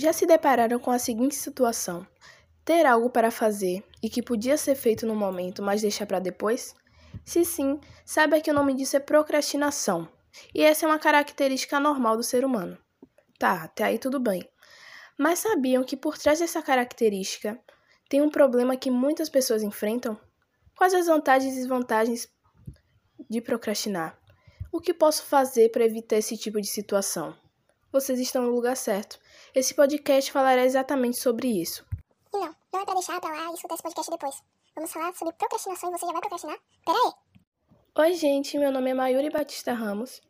Já se depararam com a seguinte situação: ter algo para fazer e que podia ser feito no momento, mas deixar para depois? Se sim, saiba que o nome disso é procrastinação, e essa é uma característica normal do ser humano. Tá, até aí tudo bem. Mas sabiam que por trás dessa característica tem um problema que muitas pessoas enfrentam? Quais as vantagens e desvantagens de procrastinar? O que posso fazer para evitar esse tipo de situação? Vocês estão no lugar certo. Esse podcast falará exatamente sobre isso. E não, não é pra deixar pra lá e escutar esse podcast depois. Vamos falar sobre procrastinação e você já vai procrastinar? Pera aí! Oi, gente, meu nome é Mayuri Batista Ramos.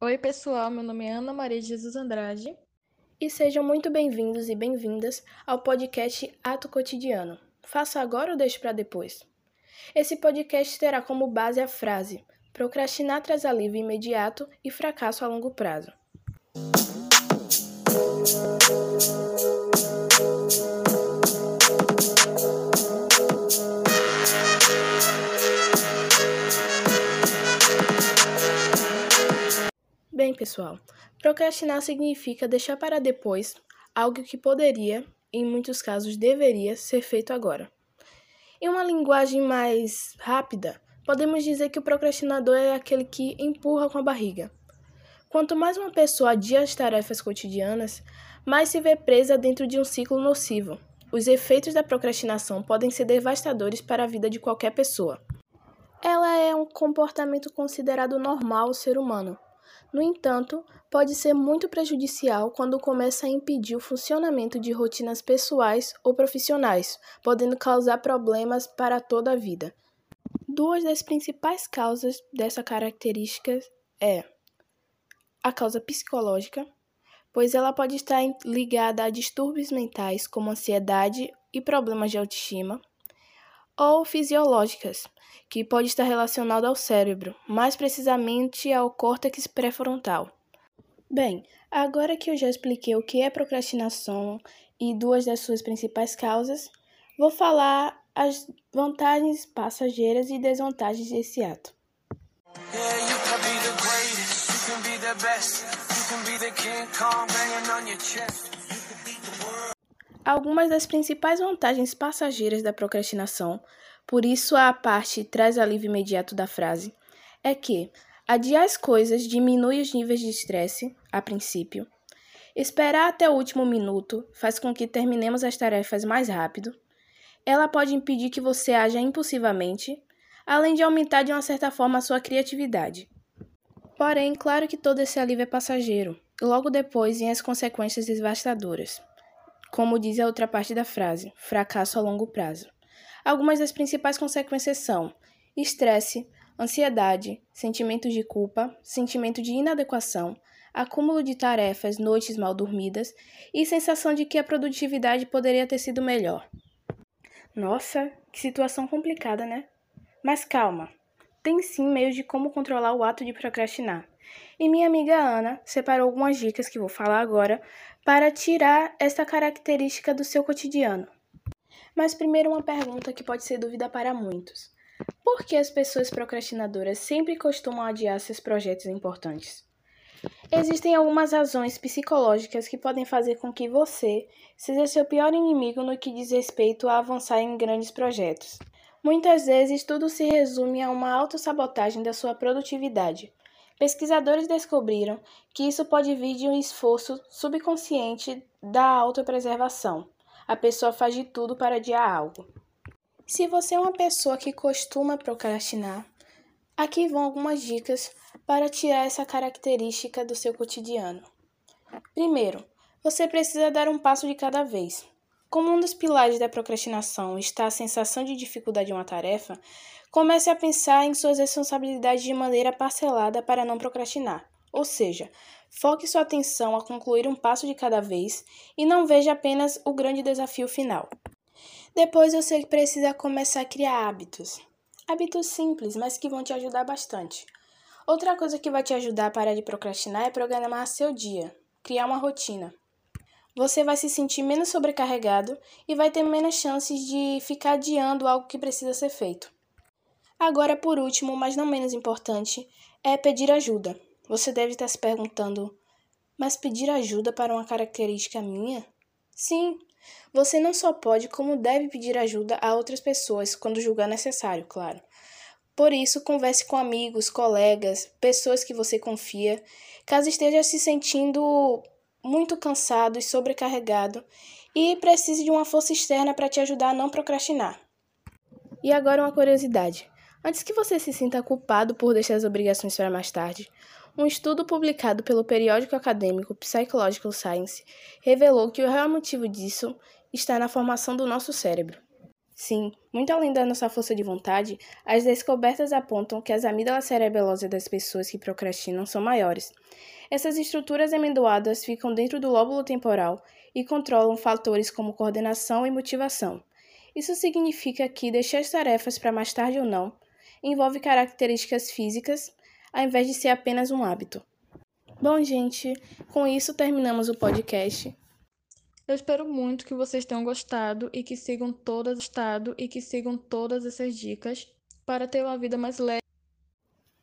Oi, pessoal, meu nome é Ana Maria Jesus Andrade. E sejam muito bem-vindos e bem-vindas ao podcast Ato Cotidiano. Faça agora ou deixe para depois? Esse podcast terá como base a frase: procrastinar traz alívio imediato e fracasso a longo prazo. Bem, pessoal, procrastinar significa deixar para depois algo que poderia, em muitos casos deveria, ser feito agora. Em uma linguagem mais rápida, podemos dizer que o procrastinador é aquele que empurra com a barriga. Quanto mais uma pessoa adia as tarefas cotidianas, mais se vê presa dentro de um ciclo nocivo. Os efeitos da procrastinação podem ser devastadores para a vida de qualquer pessoa. Ela é um comportamento considerado normal ao ser humano. No entanto, pode ser muito prejudicial quando começa a impedir o funcionamento de rotinas pessoais ou profissionais, podendo causar problemas para toda a vida. Duas das principais causas dessa característica é a causa psicológica, pois ela pode estar ligada a distúrbios mentais como ansiedade e problemas de autoestima, ou fisiológicas, que pode estar relacionada ao cérebro, mais precisamente ao córtex pré-frontal. Bem, agora que eu já expliquei o que é procrastinação e duas das suas principais causas, vou falar as vantagens passageiras e desvantagens desse ato. Algumas das principais vantagens passageiras da procrastinação por isso, a parte traz alívio imediato da frase é que adiar as coisas diminui os níveis de estresse, a princípio. Esperar até o último minuto faz com que terminemos as tarefas mais rápido. Ela pode impedir que você haja impulsivamente, além de aumentar de uma certa forma a sua criatividade. Porém, claro que todo esse alívio é passageiro, logo depois vêm as consequências devastadoras. Como diz a outra parte da frase, fracasso a longo prazo. Algumas das principais consequências são estresse, ansiedade, sentimentos de culpa, sentimento de inadequação, acúmulo de tarefas, noites mal dormidas e sensação de que a produtividade poderia ter sido melhor. Nossa, que situação complicada, né? Mas calma, tem sim meios de como controlar o ato de procrastinar. E minha amiga Ana separou algumas dicas que vou falar agora para tirar esta característica do seu cotidiano. Mas primeiro uma pergunta que pode ser dúvida para muitos. Por que as pessoas procrastinadoras sempre costumam adiar seus projetos importantes? Existem algumas razões psicológicas que podem fazer com que você seja seu pior inimigo no que diz respeito a avançar em grandes projetos. Muitas vezes tudo se resume a uma autossabotagem da sua produtividade. Pesquisadores descobriram que isso pode vir de um esforço subconsciente da autopreservação a pessoa faz de tudo para adiar algo. Se você é uma pessoa que costuma procrastinar, aqui vão algumas dicas para tirar essa característica do seu cotidiano. Primeiro, você precisa dar um passo de cada vez. Como um dos pilares da procrastinação está a sensação de dificuldade em uma tarefa, comece a pensar em suas responsabilidades de maneira parcelada para não procrastinar. Ou seja, foque sua atenção a concluir um passo de cada vez e não veja apenas o grande desafio final. Depois você precisa começar a criar hábitos. Hábitos simples, mas que vão te ajudar bastante. Outra coisa que vai te ajudar a parar de procrastinar é programar seu dia, criar uma rotina. Você vai se sentir menos sobrecarregado e vai ter menos chances de ficar adiando algo que precisa ser feito. Agora, por último, mas não menos importante, é pedir ajuda. Você deve estar se perguntando: mas pedir ajuda para uma característica minha? Sim, você não só pode, como deve pedir ajuda a outras pessoas quando julgar necessário, claro. Por isso, converse com amigos, colegas, pessoas que você confia, caso esteja se sentindo muito cansado e sobrecarregado e precise de uma força externa para te ajudar a não procrastinar. E agora uma curiosidade. Antes que você se sinta culpado por deixar as obrigações para mais tarde, um estudo publicado pelo periódico acadêmico Psychological Science revelou que o real motivo disso está na formação do nosso cérebro. Sim, muito além da nossa força de vontade, as descobertas apontam que as amígdalas cerebelosas das pessoas que procrastinam são maiores. Essas estruturas amendoadas ficam dentro do lóbulo temporal e controlam fatores como coordenação e motivação. Isso significa que deixar as tarefas para mais tarde ou não envolve características físicas, ao invés de ser apenas um hábito. Bom, gente, com isso terminamos o podcast. Eu espero muito que vocês tenham gostado e que sigam todas estado e que sigam todas essas dicas para ter uma vida mais leve.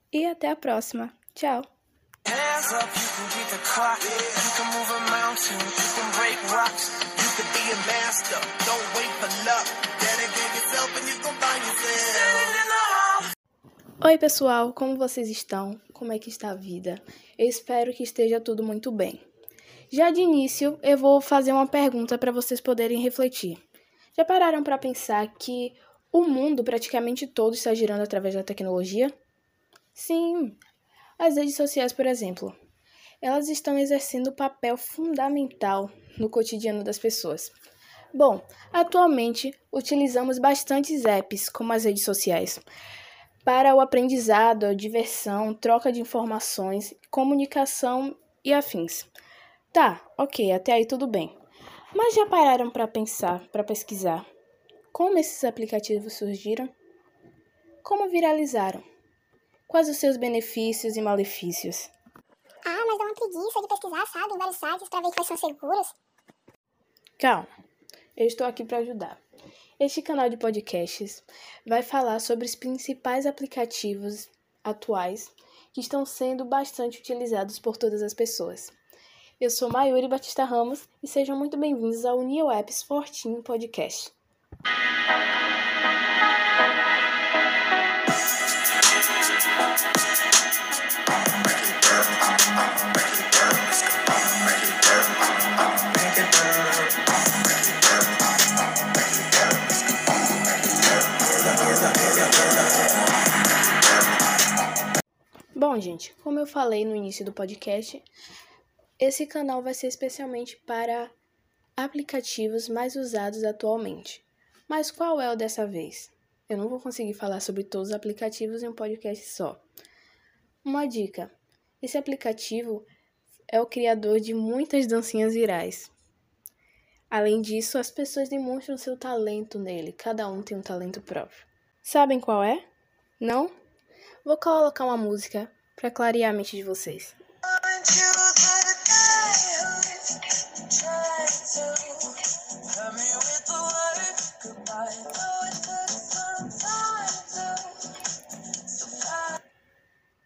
E até a próxima. Tchau. Oi, pessoal, como vocês estão? Como é que está a vida? Eu espero que esteja tudo muito bem. Já de início, eu vou fazer uma pergunta para vocês poderem refletir. Já pararam para pensar que o mundo praticamente todo está girando através da tecnologia? Sim, as redes sociais, por exemplo. Elas estão exercendo um papel fundamental no cotidiano das pessoas. Bom, atualmente utilizamos bastantes apps como as redes sociais para o aprendizado, a diversão, troca de informações, comunicação e afins. Tá, ok, até aí tudo bem. Mas já pararam para pensar, para pesquisar como esses aplicativos surgiram? Como viralizaram? Quais os seus benefícios e malefícios? Ah, mas dá uma preguiça de pesquisar, sabe, em vários sites para ver quais são seguros. Calma, eu estou aqui para ajudar. Este canal de podcasts vai falar sobre os principais aplicativos atuais que estão sendo bastante utilizados por todas as pessoas. Eu sou Mayuri Batista Ramos e sejam muito bem-vindos ao Neo Apps 14 Podcast. Bom, gente, como eu falei no início do podcast, esse canal vai ser especialmente para aplicativos mais usados atualmente. Mas qual é o dessa vez? Eu não vou conseguir falar sobre todos os aplicativos em um podcast só. Uma dica: esse aplicativo é o criador de muitas dancinhas virais. Além disso, as pessoas demonstram seu talento nele, cada um tem um talento próprio. Sabem qual é? Não? Vou colocar uma música para clarear a mente de vocês.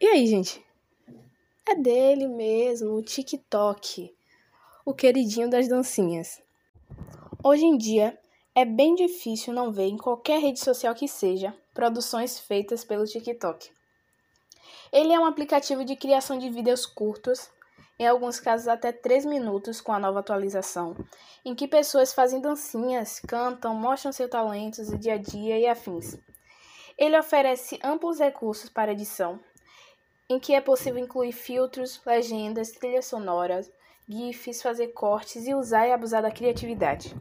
E aí, gente? É dele mesmo, o TikTok, o queridinho das dancinhas. Hoje em dia, é bem difícil não ver em qualquer rede social que seja produções feitas pelo TikTok. Ele é um aplicativo de criação de vídeos curtos, em alguns casos até 3 minutos com a nova atualização, em que pessoas fazem dancinhas, cantam, mostram seus talentos, o dia a dia e afins. Ele oferece amplos recursos para edição, em que é possível incluir filtros, legendas, trilhas sonoras, GIFs, fazer cortes e usar e abusar da criatividade.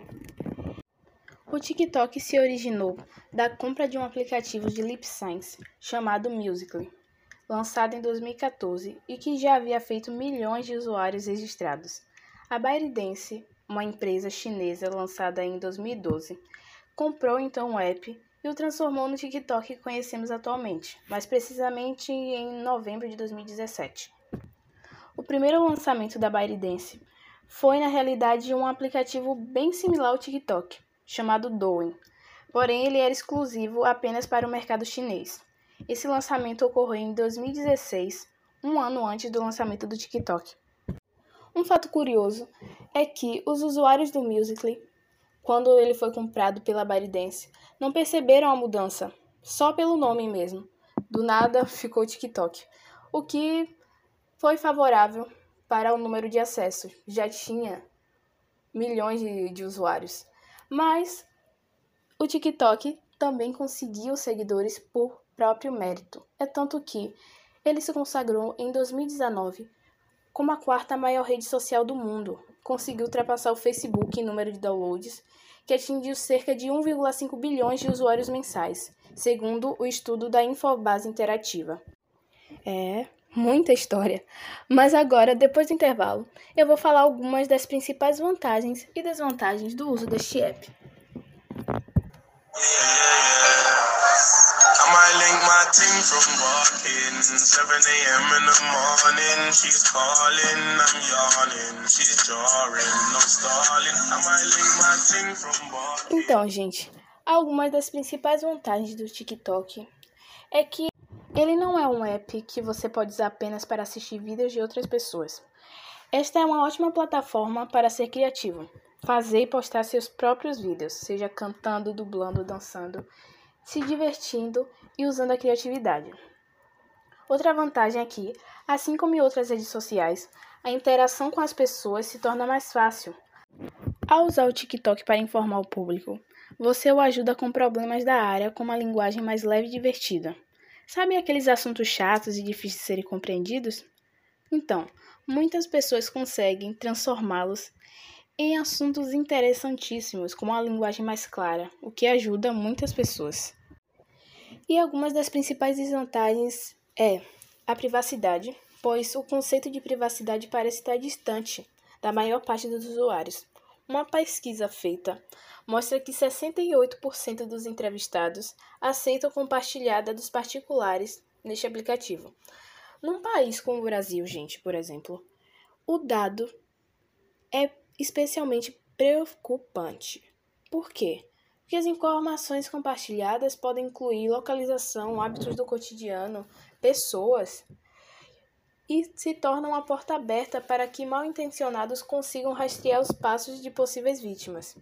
O TikTok se originou da compra de um aplicativo de lip sync chamado Musical.ly lançado em 2014 e que já havia feito milhões de usuários registrados. A ByteDance, uma empresa chinesa lançada em 2012, comprou então o app e o transformou no TikTok que conhecemos atualmente, mais precisamente em novembro de 2017. O primeiro lançamento da ByteDance foi na realidade um aplicativo bem similar ao TikTok, chamado Douyin, porém ele era exclusivo apenas para o mercado chinês. Esse lançamento ocorreu em 2016, um ano antes do lançamento do TikTok. Um fato curioso é que os usuários do Musical.ly, quando ele foi comprado pela ByteDance, não perceberam a mudança, só pelo nome mesmo. Do nada ficou TikTok, o que foi favorável para o número de acessos. Já tinha milhões de, de usuários. Mas o TikTok também conseguiu seguidores por próprio mérito. É tanto que ele se consagrou em 2019 como a quarta maior rede social do mundo. Conseguiu ultrapassar o Facebook em número de downloads, que atingiu cerca de 1,5 bilhões de usuários mensais, segundo o estudo da Infobase Interativa. É, muita história. Mas agora, depois do intervalo, eu vou falar algumas das principais vantagens e desvantagens do uso deste app. Might link my team from walking. 7 a.m. in the morning. She's calling, I'm yawning. She's jarring, no stalling. Might link my team from walking. Então, gente, algumas das principais vantagens do TikTok é que ele não é um app que você pode usar apenas para assistir vídeos de outras pessoas. Esta é uma ótima plataforma para ser criativo, fazer e postar seus próprios vídeos, seja cantando, dublando, dançando, se divertindo e usando a criatividade. Outra vantagem é que, assim como em outras redes sociais, a interação com as pessoas se torna mais fácil. Ao usar o TikTok para informar o público, você o ajuda com problemas da área com uma linguagem mais leve e divertida. Sabe aqueles assuntos chatos e difíceis de serem compreendidos? Então, muitas pessoas conseguem transformá-los em assuntos interessantíssimos com uma linguagem mais clara, o que ajuda muitas pessoas. E algumas das principais desvantagens é a privacidade, pois o conceito de privacidade parece estar distante da maior parte dos usuários. Uma pesquisa feita mostra que 68% dos entrevistados aceitam compartilhar dados particulares neste aplicativo. Num país como o Brasil, gente, por exemplo, o dado é especialmente preocupante. Por quê? Porque as informações compartilhadas podem incluir localização, hábitos do cotidiano, pessoas e se tornam uma porta aberta para que mal intencionados consigam rastrear os passos de possíveis vítimas.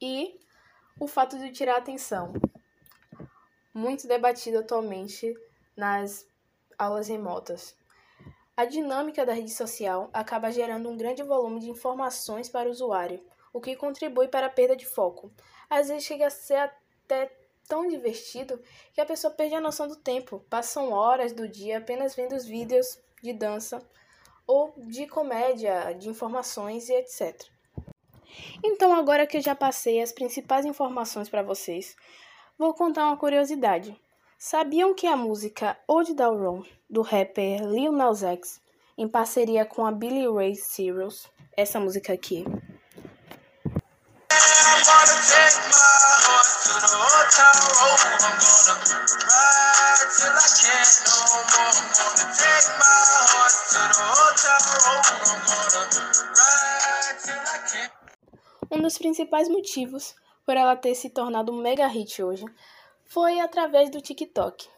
E o fato de tirar atenção, muito debatido atualmente nas aulas remotas. A dinâmica da rede social acaba gerando um grande volume de informações para o usuário, o que contribui para a perda de foco. Às vezes chega a ser até tão divertido que a pessoa perde a noção do tempo. Passam horas do dia apenas vendo os vídeos de dança ou de comédia, de informações e etc. Então, agora que eu já passei as principais informações para vocês, vou contar uma curiosidade. Sabiam que a música Old Road, do rapper Lil Nas X, em parceria com a Billy Ray Cyrus, essa música aqui, um dos principais motivos por ela ter se tornado um mega hit hoje foi através do TikTok.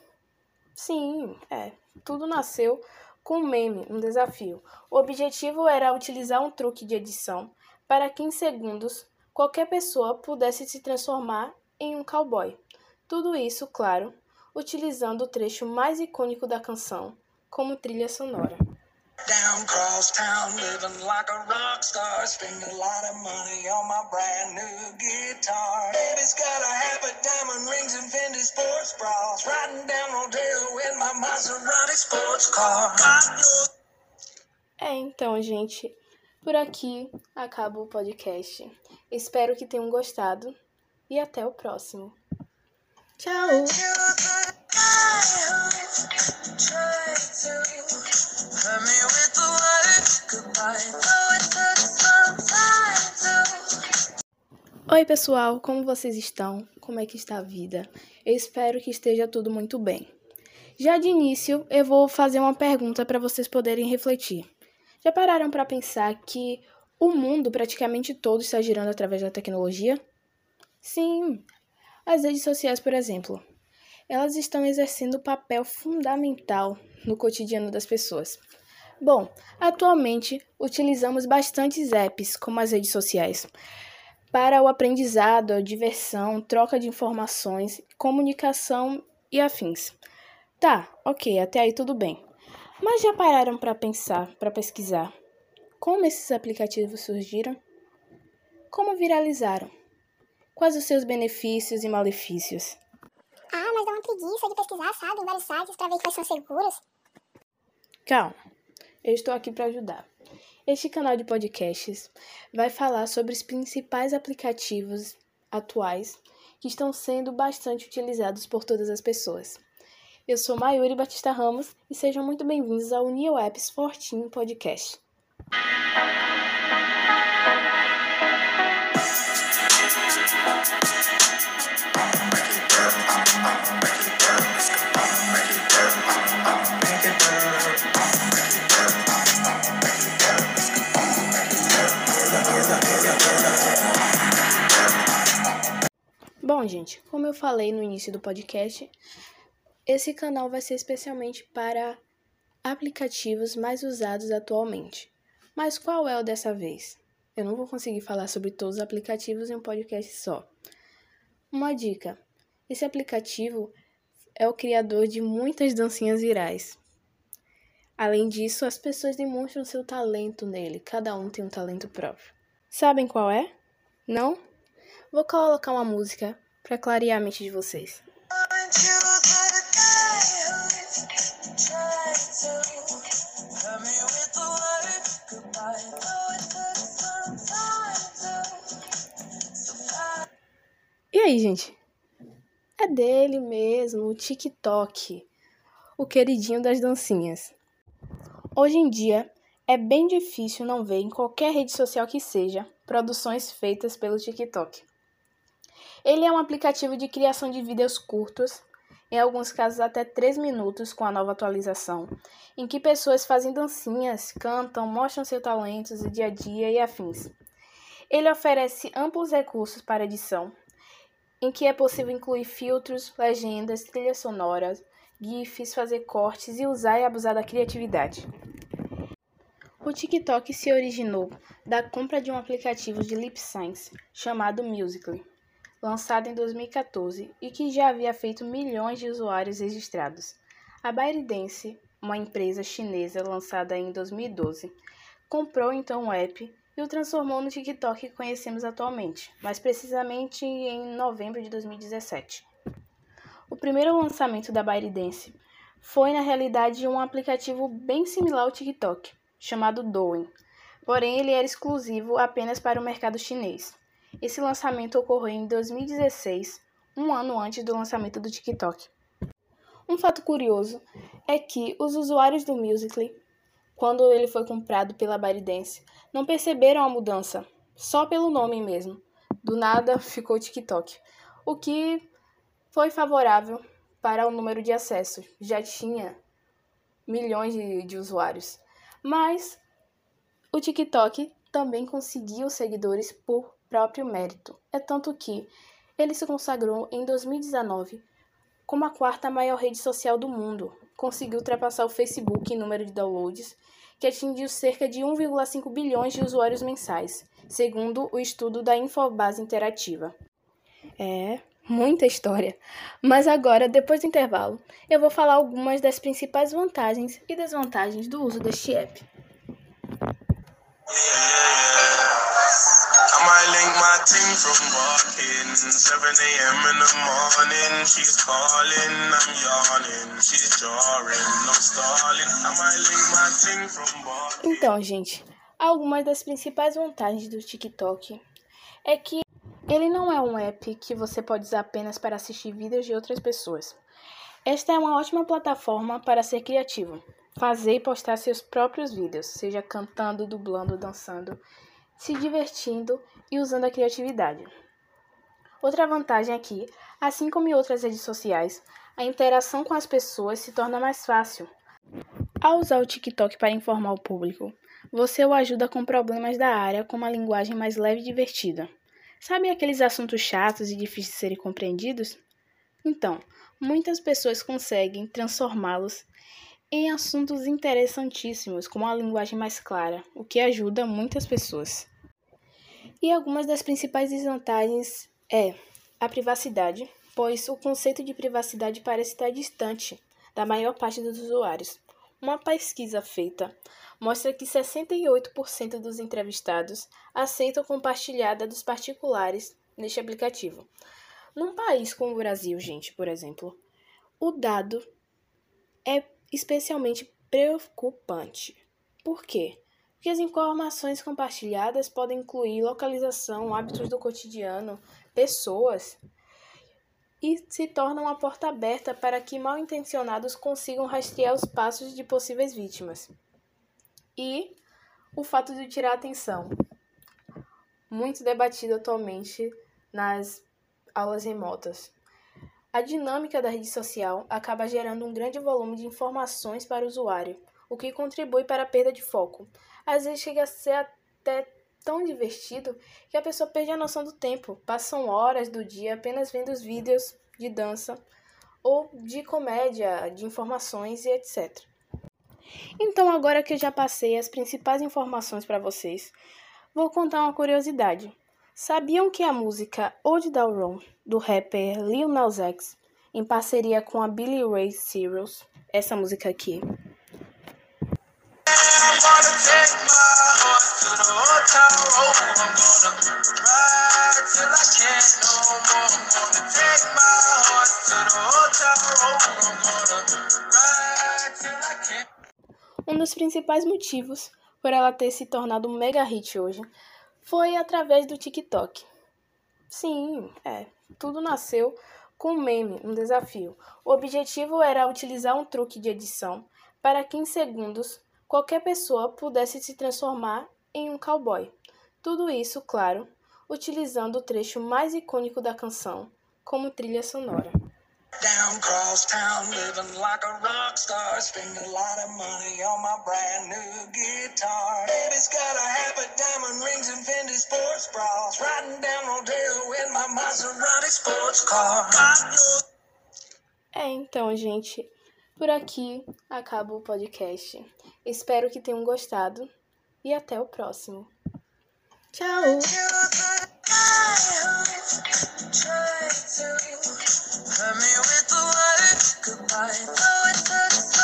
Sim, é, tudo nasceu com um meme, um desafio. O objetivo era utilizar um truque de edição para que em segundos qualquer pessoa pudesse se transformar em um cowboy. Tudo isso, claro, utilizando o trecho mais icônico da canção como trilha sonora. Down cross town, living like a rock star. Spend a lot of money on my brand new guitar. Baby's got a habit, diamond rings and Fendi sports bras. Riding down Rodeo in my Maserati sports car. É, então, gente, por aqui acaba o podcast. Espero que tenham gostado e até o próximo. Tchau! Oi, pessoal, como vocês estão? Como é que está a vida? Eu espero que esteja tudo muito bem. Já de início, eu vou fazer uma pergunta para vocês poderem refletir. Já pararam para pensar que o mundo praticamente todo está girando através da tecnologia? Sim, as redes sociais, por exemplo. Elas estão exercendo papel fundamental no cotidiano das pessoas. Bom, atualmente utilizamos bastantes apps, como as redes sociais, para o aprendizado, a diversão, troca de informações, comunicação e afins. Tá, ok, até aí tudo bem. Mas já pararam para pensar, para pesquisar como esses aplicativos surgiram? Como viralizaram? Quais os seus benefícios e malefícios? Ah, mas dá uma preguiça de pesquisar, sabe, em vários sites para ver quais são seguros. Calma, eu estou aqui para ajudar. Este canal de podcasts vai falar sobre os principais aplicativos atuais que estão sendo bastante utilizados por todas as pessoas. Eu sou Mayuri Batista Ramos e sejam muito bem-vindos ao New Apps Fortinho Podcast. Bom, gente, como eu falei no início do podcast, esse canal vai ser especialmente para aplicativos mais usados atualmente. Mas qual é o dessa vez? Eu não vou conseguir falar sobre todos os aplicativos em um podcast só. Uma dica: esse aplicativo é o criador de muitas dancinhas virais. Além disso, as pessoas demonstram seu talento nele, cada um tem um talento próprio. Sabem qual é? Não? Vou colocar uma música para clarear a mente de vocês. Aí, gente? É dele mesmo, o TikTok, o queridinho das dancinhas. Hoje em dia, é bem difícil não ver em qualquer rede social que seja produções feitas pelo TikTok. Ele é um aplicativo de criação de vídeos curtos em alguns casos até 3 minutos com a nova atualização, em que pessoas fazem dancinhas, cantam, mostram seus talentos do dia a dia e afins. Ele oferece amplos recursos para edição, em que é possível incluir filtros, legendas, trilhas sonoras, GIFs, fazer cortes e usar e abusar da criatividade. O TikTok se originou da compra de um aplicativo de lip sync chamado Musical.ly lançado em 2014 e que já havia feito milhões de usuários registrados. A ByteDance, uma empresa chinesa lançada em 2012, comprou então o app e o transformou no TikTok que conhecemos atualmente, mais precisamente em novembro de 2017. O primeiro lançamento da ByteDance foi na realidade um aplicativo bem similar ao TikTok, chamado Douyin, porém ele era exclusivo apenas para o mercado chinês. Esse lançamento ocorreu em 2016, um ano antes do lançamento do TikTok. Um fato curioso é que os usuários do Musical.ly, quando ele foi comprado pela ByteDance, não perceberam a mudança, só pelo nome mesmo. Do nada ficou TikTok, o que foi favorável para o número de acessos. Já tinha milhões de, de usuários. Mas o TikTok também conseguiu seguidores por próprio mérito. É tanto que ele se consagrou em 2019 como a quarta maior rede social do mundo. Conseguiu ultrapassar o Facebook em número de downloads, que atingiu cerca de 1,5 bilhões de usuários mensais, segundo o estudo da Infobase Interativa. É, muita história. Mas agora, depois do intervalo, eu vou falar algumas das principais vantagens e desvantagens do uso deste app. link my team from walking. 7 a.m. in the morning, she's calling, I'm yawning, she's jarring, no stalling. I might my team from. Então, gente, algumas das principais vantagens do TikTok é que ele não é um app que você pode usar apenas para assistir vídeos de outras pessoas. Esta é uma ótima plataforma para ser criativo, fazer e postar seus próprios vídeos, seja cantando, dublando, dançando se divertindo e usando a criatividade. Outra vantagem é que, assim como em outras redes sociais, a interação com as pessoas se torna mais fácil. Ao usar o TikTok para informar o público, você o ajuda com problemas da área com uma linguagem mais leve e divertida. Sabe aqueles assuntos chatos e difíceis de serem compreendidos? Então, muitas pessoas conseguem transformá-los em assuntos interessantíssimos, como a linguagem mais clara, o que ajuda muitas pessoas. E algumas das principais desvantagens é a privacidade, pois o conceito de privacidade parece estar distante da maior parte dos usuários. Uma pesquisa feita mostra que 68% dos entrevistados aceitam compartilhar dados particulares neste aplicativo. Num país como o Brasil, gente, por exemplo, o dado é especialmente preocupante. Por quê? Porque as informações compartilhadas podem incluir localização, hábitos do cotidiano, pessoas e se tornam uma porta aberta para que mal intencionados consigam rastrear os passos de possíveis vítimas. E o fato de tirar atenção, muito debatido atualmente nas aulas remotas. A dinâmica da rede social acaba gerando um grande volume de informações para o usuário, o que contribui para a perda de foco. Às vezes chega a ser até tão divertido que a pessoa perde a noção do tempo. Passam horas do dia apenas vendo os vídeos de dança ou de comédia, de informações e etc. Então, agora que eu já passei as principais informações para vocês, vou contar uma curiosidade. Sabiam que a música Old Road, do rapper Lil Nas X, em parceria com a Billy Ray Cyrus, essa música aqui, um dos principais motivos por ela ter se tornado um mega hit hoje foi através do TikTok. Sim, é, tudo nasceu com um meme, um desafio. O objetivo era utilizar um truque de edição para que em segundos qualquer pessoa pudesse se transformar em um cowboy. Tudo isso, claro, utilizando o trecho mais icônico da canção como trilha sonora. Down cross town, living like a rock star. Spend a lot of money on my brand new guitar. Baby's got a habit, diamond rings and Fendi sports bras. Riding down Rodeo in my Maserati sports car. É, então, gente, por aqui acaba o podcast. Espero que tenham gostado e até o próximo. Tchau! With the word goodbye. Though.